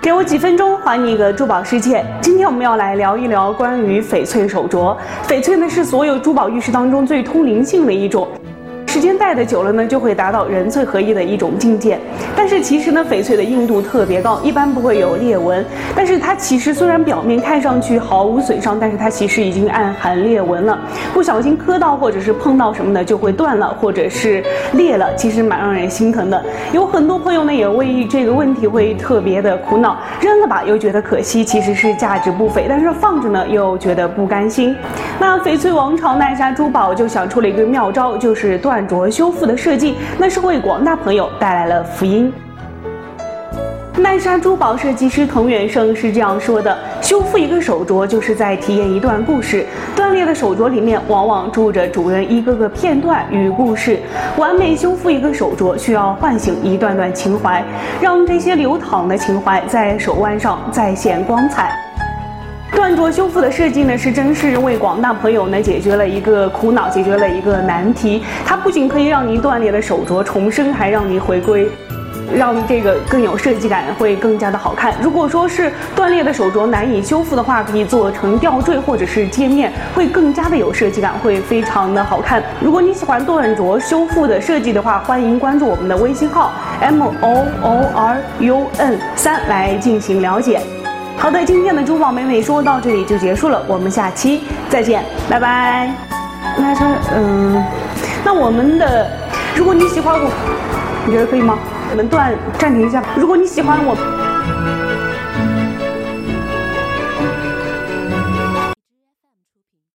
给我几分钟，还你一个珠宝世界。今天我们要来聊一聊关于翡翠手镯。翡翠呢是所有珠宝玉石当中最通灵性的一种。时间戴的久了呢，就会达到人翠合一的一种境界。但是其实呢，翡翠的硬度特别高，一般不会有裂纹。但是它其实虽然表面看上去毫无损伤，但是它其实已经暗含裂纹了。不小心磕到或者是碰到什么的，就会断了或者是裂了，其实蛮让人心疼的。有很多朋友呢，也为这个问题会特别的苦恼，扔了吧又觉得可惜，其实是价值不菲；但是放着呢又觉得不甘心。那翡翠王朝奈莎珠宝就想出了一个妙招，就是断。镯修复的设计，那是为广大朋友带来了福音。奈莎珠宝设计师滕远胜是这样说的：修复一个手镯，就是在体验一段故事。断裂的手镯里面，往往住着主人一个个片段与故事。完美修复一个手镯，需要唤醒一段段情怀，让这些流淌的情怀在手腕上再现光彩。断镯修复的设计呢，是真是为广大朋友呢解决了一个苦恼，解决了一个难题。它不仅可以让您断裂的手镯重生，还让您回归，让这个更有设计感，会更加的好看。如果说是断裂的手镯难以修复的话，可以做成吊坠或者是戒面，会更加的有设计感，会非常的好看。如果你喜欢断镯修复的设计的话，欢迎关注我们的微信号 m o o r u n 三来进行了解。好的，今天的珠宝美美说到这里就结束了，我们下期再见，拜拜。那他嗯，那我们的，如果你喜欢我，你觉得可以吗？我们断暂停一下。如果你喜欢我。